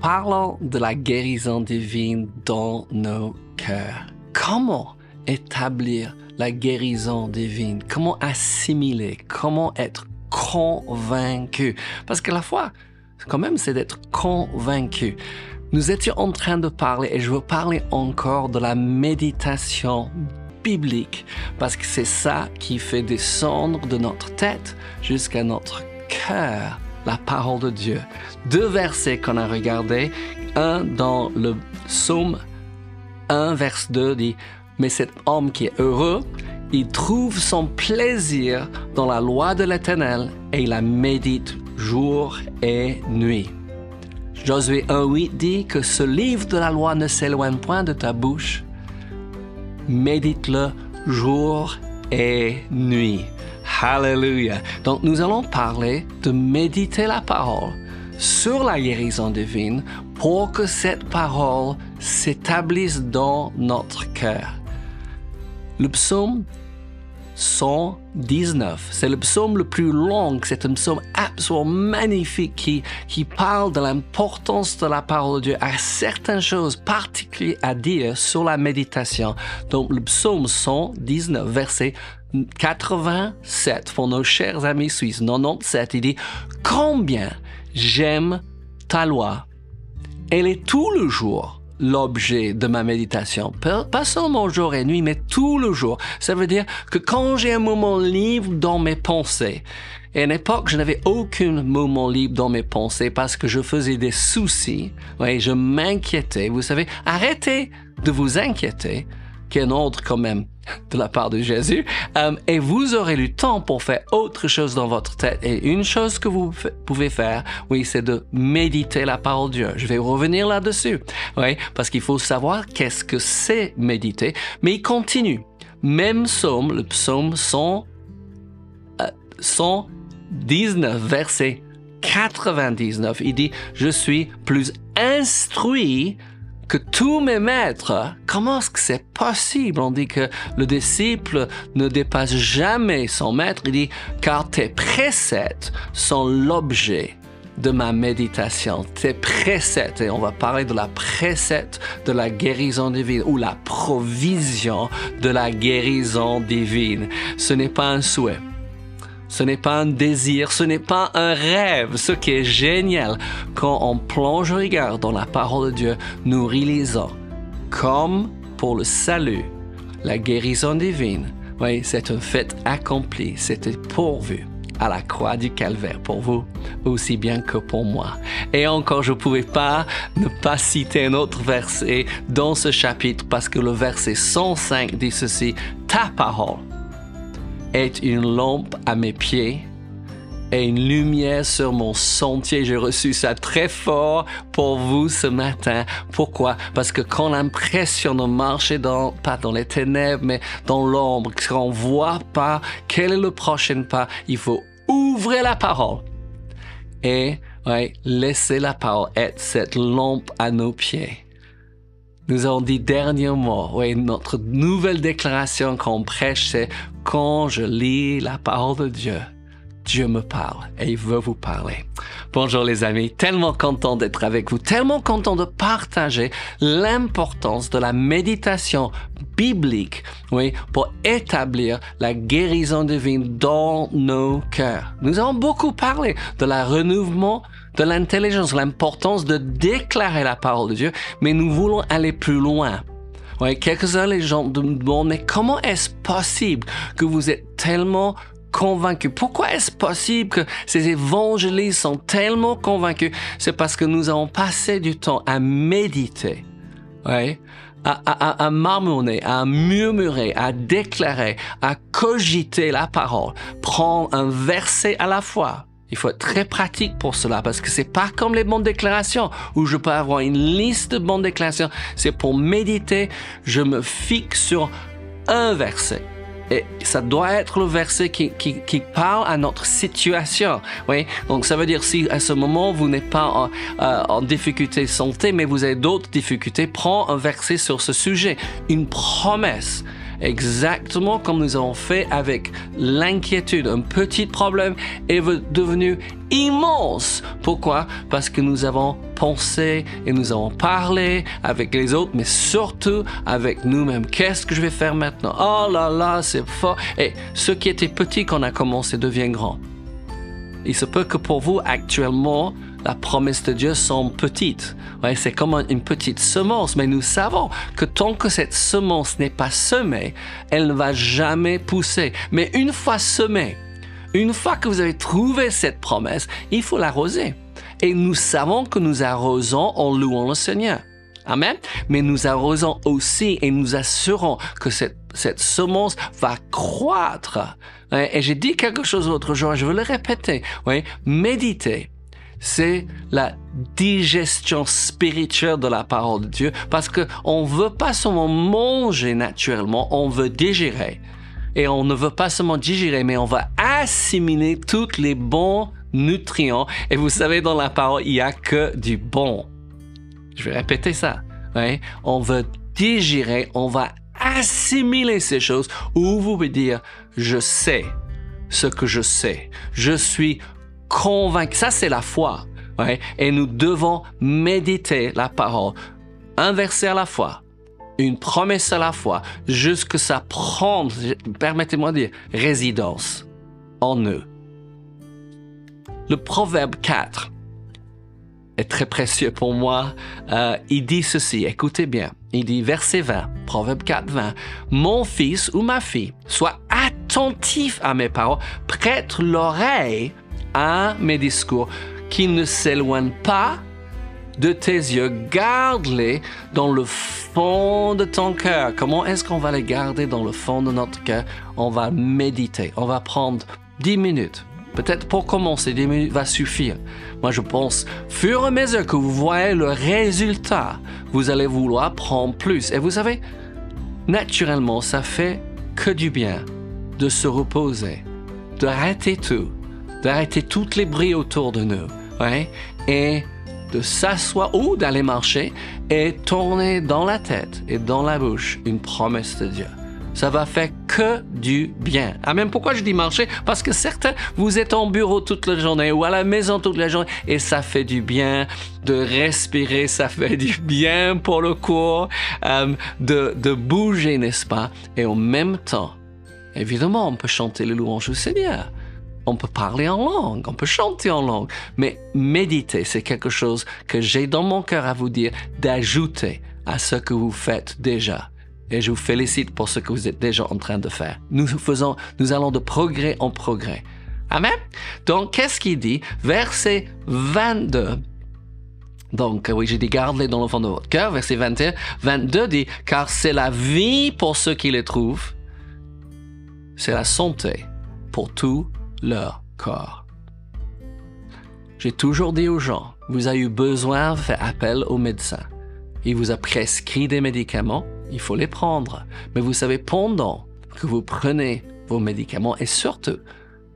parlons de la guérison divine dans nos cœurs. Comment établir la guérison divine? Comment assimiler? Comment être convaincu? Parce que la foi, quand même, c'est d'être convaincu. Nous étions en train de parler, et je veux parler encore de la méditation biblique, parce que c'est ça qui fait descendre de notre tête jusqu'à notre cœur la parole de Dieu. Deux versets qu'on a regardés, un dans le psaume 1, vers 2 dit, Mais cet homme qui est heureux, il trouve son plaisir dans la loi de l'Éternel et il la médite jour et nuit. Josué 1.8 dit que ce livre de la loi ne s'éloigne point de ta bouche. Médite-le jour et nuit. Hallelujah. Donc nous allons parler de méditer la parole sur la guérison divine pour que cette parole s'établisse dans notre cœur. Le psaume 119, c'est le psaume le plus long, c'est un psaume absolument magnifique qui, qui parle de l'importance de la parole de Dieu, à certaines choses particulières à dire sur la méditation. Donc le psaume 119, verset 87 pour nos chers amis suisses, 97, il dit Combien j'aime ta loi. Elle est tout le jour l'objet de ma méditation. Pas seulement jour et nuit, mais tout le jour. Ça veut dire que quand j'ai un moment libre dans mes pensées, et à une époque, je n'avais aucun moment libre dans mes pensées parce que je faisais des soucis. Oui, je m'inquiétais. Vous savez, arrêtez de vous inquiéter qu'un ordre quand même de la part de Jésus, euh, et vous aurez le temps pour faire autre chose dans votre tête. Et une chose que vous pouvez faire, oui, c'est de méditer la parole de Dieu. Je vais revenir là-dessus, oui, parce qu'il faut savoir qu'est-ce que c'est méditer. Mais il continue. Même psaume, le psaume 100, 119, verset 99, il dit, je suis plus instruit que tous mes maîtres, comment est-ce que c'est possible? On dit que le disciple ne dépasse jamais son maître. Il dit, car tes préceptes sont l'objet de ma méditation, tes préceptes, et on va parler de la précepte de la guérison divine ou la provision de la guérison divine. Ce n'est pas un souhait. Ce n'est pas un désir, ce n'est pas un rêve. Ce qui est génial, quand on plonge le regard dans la parole de Dieu, nous réalisons, comme pour le salut, la guérison divine, oui, c'est un fait accompli, c'était pourvu à la croix du calvaire pour vous, aussi bien que pour moi. Et encore, je ne pouvais pas ne pas citer un autre verset dans ce chapitre parce que le verset 105 dit ceci, ta parole est une lampe à mes pieds et une lumière sur mon sentier. J'ai reçu ça très fort pour vous ce matin. Pourquoi? Parce que quand l'impression de marcher dans, pas dans les ténèbres, mais dans l'ombre, qu'on ne voit pas quel est le prochain pas, il faut ouvrir la parole et laisser la parole être cette lampe à nos pieds. Nous avons dit dernièrement, oui, notre nouvelle déclaration qu'on prêche, c'est quand je lis la parole de Dieu, Dieu me parle et il veut vous parler. Bonjour les amis, tellement content d'être avec vous, tellement content de partager l'importance de la méditation biblique, oui, pour établir la guérison divine dans nos cœurs. Nous avons beaucoup parlé de la renouvellement de l'intelligence, l'importance de déclarer la parole de Dieu, mais nous voulons aller plus loin. Ouais, quelques-uns les gens demandent, mais comment est-ce possible que vous êtes tellement convaincus? Pourquoi est-ce possible que ces évangélistes sont tellement convaincus? C'est parce que nous avons passé du temps à méditer, à, à, à, marmonner, à murmurer, à déclarer, à cogiter la parole, prendre un verset à la fois il faut être très pratique pour cela parce que c'est pas comme les bonnes déclarations où je peux avoir une liste de bonnes déclarations. C'est pour méditer, je me fixe sur un verset. Et ça doit être le verset qui, parle à notre situation. Oui, donc ça veut dire si à ce moment vous n'êtes pas en, euh, en, difficulté santé, mais vous avez d'autres difficultés, prends un verset sur ce sujet, une promesse. Exactement comme nous avons fait avec l'inquiétude. Un petit problème est devenu immense. Pourquoi? Parce que nous avons pensé et nous avons parlé avec les autres, mais surtout avec nous-mêmes. Qu'est-ce que je vais faire maintenant? Oh là là, c'est fort. Et ce qui était petit quand on a commencé devient grand. Il se peut que pour vous, actuellement, la promesse de Dieu semble petite. C'est comme une petite semence, mais nous savons que tant que cette semence n'est pas semée, elle ne va jamais pousser. Mais une fois semée, une fois que vous avez trouvé cette promesse, il faut l'arroser. Et nous savons que nous arrosons en louant le Seigneur. Amen. Mais nous arrosons aussi et nous assurons que cette, semence va croître. Et j'ai dit quelque chose l'autre jour, je veux le répéter. Oui, méditer c'est la digestion spirituelle de la parole de Dieu parce que on veut pas seulement manger naturellement, on veut digérer. Et on ne veut pas seulement digérer, mais on va assimiler tous les bons nutriments. Et vous savez, dans la parole, il y a que du bon. Je vais répéter ça. Oui? On veut digérer, on va assimiler ces choses. Ou vous pouvez dire, je sais ce que je sais. Je suis convaincu. Ça, c'est la foi. Et nous devons méditer la parole. Un verset à la fois. Une promesse à la fois. Jusque ça prendre, permettez-moi de dire, résidence en nous. Le proverbe 4 est très précieux pour moi. Euh, il dit ceci, écoutez bien. Il dit, verset 20, Proverbe 4, 20, Mon fils ou ma fille, sois attentif à mes paroles, prête l'oreille à mes discours, qui ne s'éloignent pas de tes yeux, garde-les dans le fond de ton cœur. Comment est-ce qu'on va les garder dans le fond de notre cœur? On va méditer, on va prendre 10 minutes. Peut-être pour commencer, 10 minutes va suffire. Moi, je pense, fur et à mesure que vous voyez le résultat, vous allez vouloir prendre plus. Et vous savez, naturellement, ça fait que du bien de se reposer, d'arrêter tout d'arrêter toutes les bruits autour de nous, ouais, et de s'asseoir ou d'aller marcher et tourner dans la tête et dans la bouche une promesse de Dieu. Ça va faire que du bien. Ah, même pourquoi je dis marcher? Parce que certains, vous êtes en bureau toute la journée ou à la maison toute la journée et ça fait du bien de respirer, ça fait du bien pour le corps, euh, de, de bouger, n'est-ce pas? Et en même temps, évidemment, on peut chanter les louanges au Seigneur on peut parler en langue, on peut chanter en langue, mais méditer, c'est quelque chose que j'ai dans mon cœur à vous dire d'ajouter à ce que vous faites déjà. Et je vous félicite pour ce que vous êtes déjà en train de faire. Nous faisons, nous allons de progrès en progrès. Amen. Donc, qu'est-ce qu'il dit? Verset 22. Donc, oui, j'ai dit, garde-les dans le fond de votre cœur. Verset 21. 22 dit, car c'est la vie pour ceux qui les trouvent. C'est la santé pour tous leur corps. J'ai toujours dit aux gens, vous avez eu besoin faire appel au médecin. Il vous a prescrit des médicaments, il faut les prendre. Mais vous savez, pendant que vous prenez vos médicaments, et surtout,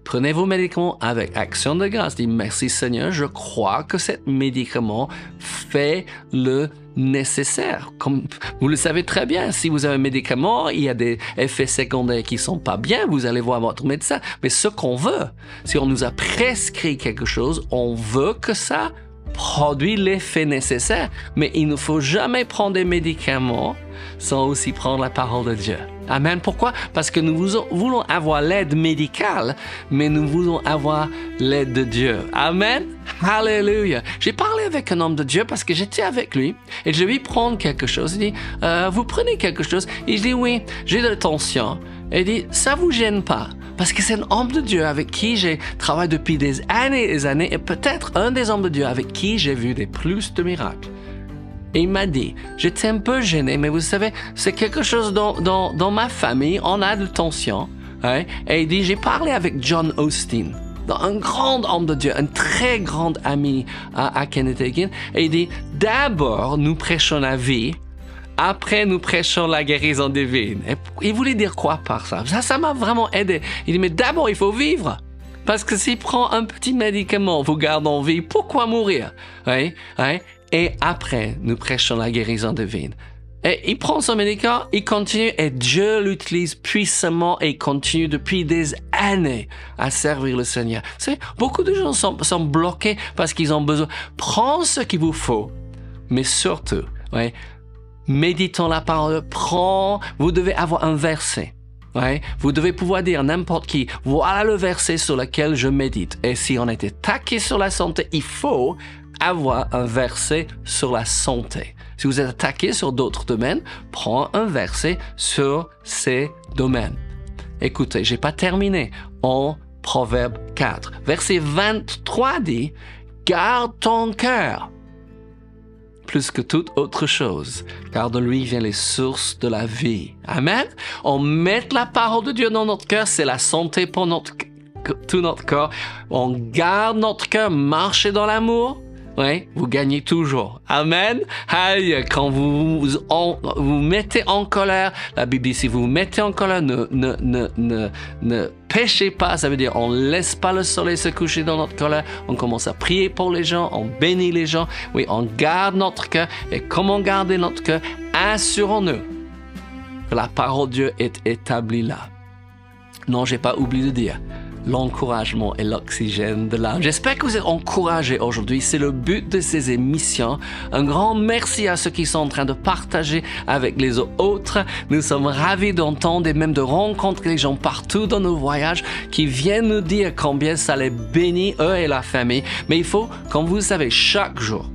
prenez vos médicaments avec action de grâce, dites merci Seigneur, je crois que cet médicament fait le nécessaire. Comme vous le savez très bien, si vous avez un médicament, il y a des effets secondaires qui sont pas bien, vous allez voir votre médecin. Mais ce qu'on veut, si on nous a prescrit quelque chose, on veut que ça produit l'effet nécessaire. Mais il ne faut jamais prendre des médicaments sans aussi prendre la parole de Dieu. Amen. Pourquoi? Parce que nous voulons avoir l'aide médicale, mais nous voulons avoir l'aide de Dieu. Amen. Alléluia. J'ai parlé avec un homme de Dieu parce que j'étais avec lui et je lui prendre quelque chose. Il dit, euh, vous prenez quelque chose? Il dit, oui, j'ai de la tension. Il dit, ça vous gêne pas parce que c'est un homme de Dieu avec qui j'ai travaillé depuis des années et des années et peut-être un des hommes de Dieu avec qui j'ai vu des plus de miracles. Et il m'a dit, j'étais un peu gêné, mais vous savez, c'est quelque chose dans, dans, dans, ma famille, on a de tension. Hein? Et il dit, j'ai parlé avec John Austin, un grand homme de Dieu, un très grand ami à, à Kenneth. Et il dit, d'abord, nous prêchons la vie, après, nous prêchons la guérison divine. Et il voulait dire quoi par ça? Ça, ça m'a vraiment aidé. Il dit, mais d'abord, il faut vivre. Parce que s'il prend un petit médicament, vous garde en vie, pourquoi mourir? Oui, oui. Et après, nous prêchons la guérison divine. Et il prend son médicament, il continue et Dieu l'utilise puissamment et continue depuis des années à servir le Seigneur. C'est beaucoup de gens sont, sont bloqués parce qu'ils ont besoin. Prends ce qu'il vous faut, mais surtout, ouais, méditons la parole. Prends, vous devez avoir un verset. Vous devez pouvoir dire n'importe qui, voilà le verset sur lequel je médite. Et si on était taqué sur la santé, il faut avoir un verset sur la santé. Si vous êtes attaqué sur d'autres domaines, prends un verset sur ces domaines. Écoutez, j'ai pas terminé. En Proverbe 4, verset 23 dit, garde ton cœur plus que toute autre chose, car de lui viennent les sources de la vie. Amen. On met la parole de Dieu dans notre cœur, c'est la santé pour notre, tout notre corps. On garde notre cœur, marcher dans l'amour, vous gagnez toujours. Amen. Aïe, quand vous vous, vous mettez en colère, la Bible dit si vous vous mettez en colère, ne, ne, ne, ne, ne péchez pas. Ça veut dire on laisse pas le soleil se coucher dans notre colère. On commence à prier pour les gens, on bénit les gens. Oui, on garde notre cœur. Et comment garder notre cœur? Assurons-nous que la parole de Dieu est établie là. Non, j'ai pas oublié de dire l'encouragement et l'oxygène de l'âme. J'espère que vous êtes encouragés aujourd'hui. C'est le but de ces émissions. Un grand merci à ceux qui sont en train de partager avec les autres. Nous sommes ravis d'entendre et même de rencontrer les gens partout dans nos voyages qui viennent nous dire combien ça les bénit, eux et la famille. Mais il faut, comme vous savez, chaque jour,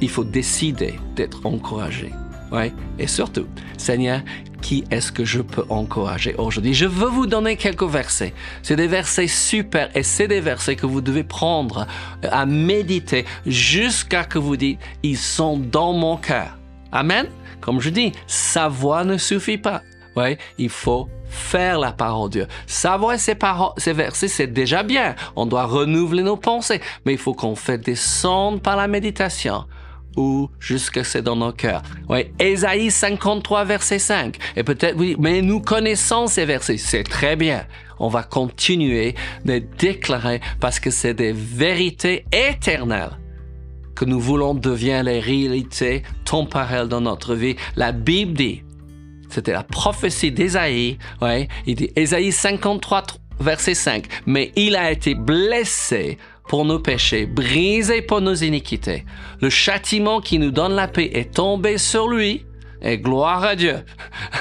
il faut décider d'être encouragé. Ouais. Et surtout, Seigneur, qui est-ce que je peux encourager aujourd'hui? Je veux vous donner quelques versets. C'est des versets super et c'est des versets que vous devez prendre euh, à méditer jusqu'à que vous dites, ils sont dans mon cœur. Amen? Comme je dis, savoir ne suffit pas. Ouais, il faut faire la parole de Dieu. Savoir ces, paroles, ces versets, c'est déjà bien. On doit renouveler nos pensées, mais il faut qu'on fait descendre par la méditation ou jusque c'est dans nos cœurs. Oui, Ésaïe 53, verset 5. Et peut-être, oui, mais nous connaissons ces versets. C'est très bien. On va continuer de déclarer parce que c'est des vérités éternelles que nous voulons devenir les réalités temporelles dans notre vie. La Bible dit, c'était la prophétie d'Ésaïe, ouais, il dit, Ésaïe 53, verset 5, mais il a été blessé pour nos péchés, brisé pour nos iniquités. Le châtiment qui nous donne la paix est tombé sur lui. Et gloire à Dieu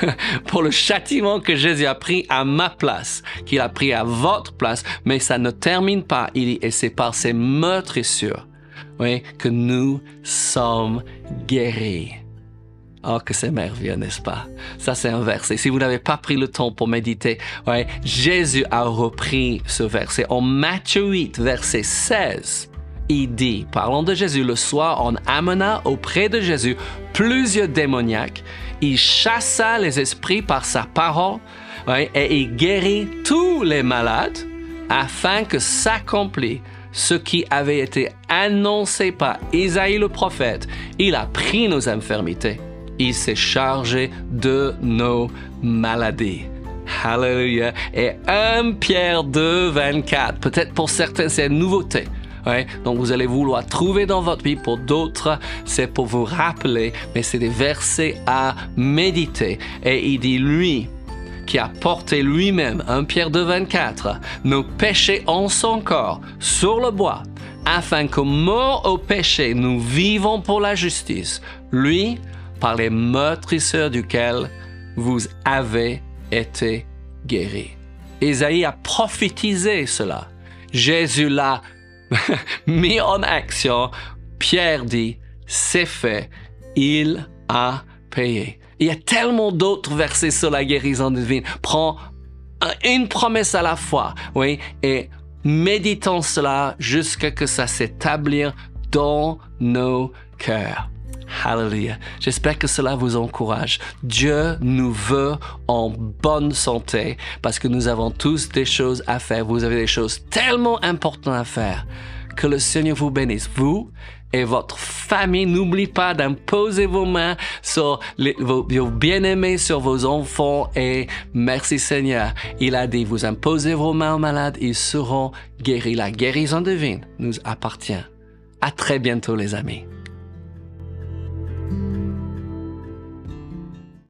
pour le châtiment que Jésus a pris à ma place, qu'il a pris à votre place. Mais ça ne termine pas. Il dit, et c'est par ces meurtrissures oui, que nous sommes guéris. Oh, que c'est merveilleux, n'est-ce pas? Ça, c'est un verset. Si vous n'avez pas pris le temps pour méditer, Jésus a repris ce verset. En Matthieu 8, verset 16, il dit, parlant de Jésus, le soir, on amena auprès de Jésus plusieurs démoniaques. Il chassa les esprits par sa parole et il guérit tous les malades afin que s'accomplisse ce qui avait été annoncé par Isaïe le prophète. Il a pris nos infirmités il s'est chargé de nos maladies. Hallelujah. Et 1 Pierre 2, 24. Peut-être pour certains, c'est une nouveauté. Donc vous allez vouloir trouver dans votre vie. Pour d'autres, c'est pour vous rappeler, mais c'est des versets à méditer. Et il dit, lui, qui a porté lui-même, 1 Pierre 2, 24, nos péchés en son corps sur le bois, afin que mort au péché, nous vivons pour la justice. Lui, par les meurtrisseurs duquel vous avez été guéris. Isaïe a prophétisé cela. Jésus l'a mis en action. Pierre dit, c'est fait, il a payé. Il y a tellement d'autres versets sur la guérison divine. Prends une promesse à la fois, oui, et méditons cela jusqu'à que ça s'établisse dans nos cœurs. Hallelujah. J'espère que cela vous encourage. Dieu nous veut en bonne santé parce que nous avons tous des choses à faire. Vous avez des choses tellement importantes à faire. Que le Seigneur vous bénisse. Vous et votre famille. N'oubliez pas d'imposer vos mains sur vos, vos bien-aimés, sur vos enfants. Et merci Seigneur. Il a dit, vous imposez vos mains aux malades, ils seront guéris. La guérison divine nous appartient. À très bientôt les amis.